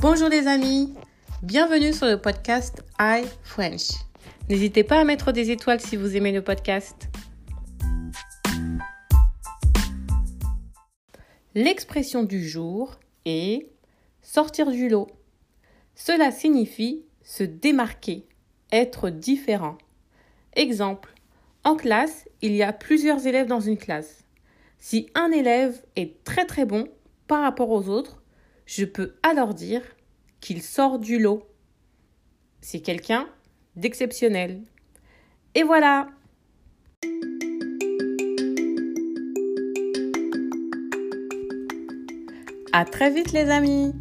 Bonjour les amis, bienvenue sur le podcast I French. N'hésitez pas à mettre des étoiles si vous aimez le podcast. L'expression du jour est sortir du lot. Cela signifie se démarquer, être différent. Exemple, en classe, il y a plusieurs élèves dans une classe. Si un élève est très très bon par rapport aux autres, je peux alors dire qu'il sort du lot. C'est quelqu'un d'exceptionnel. Et voilà À très vite les amis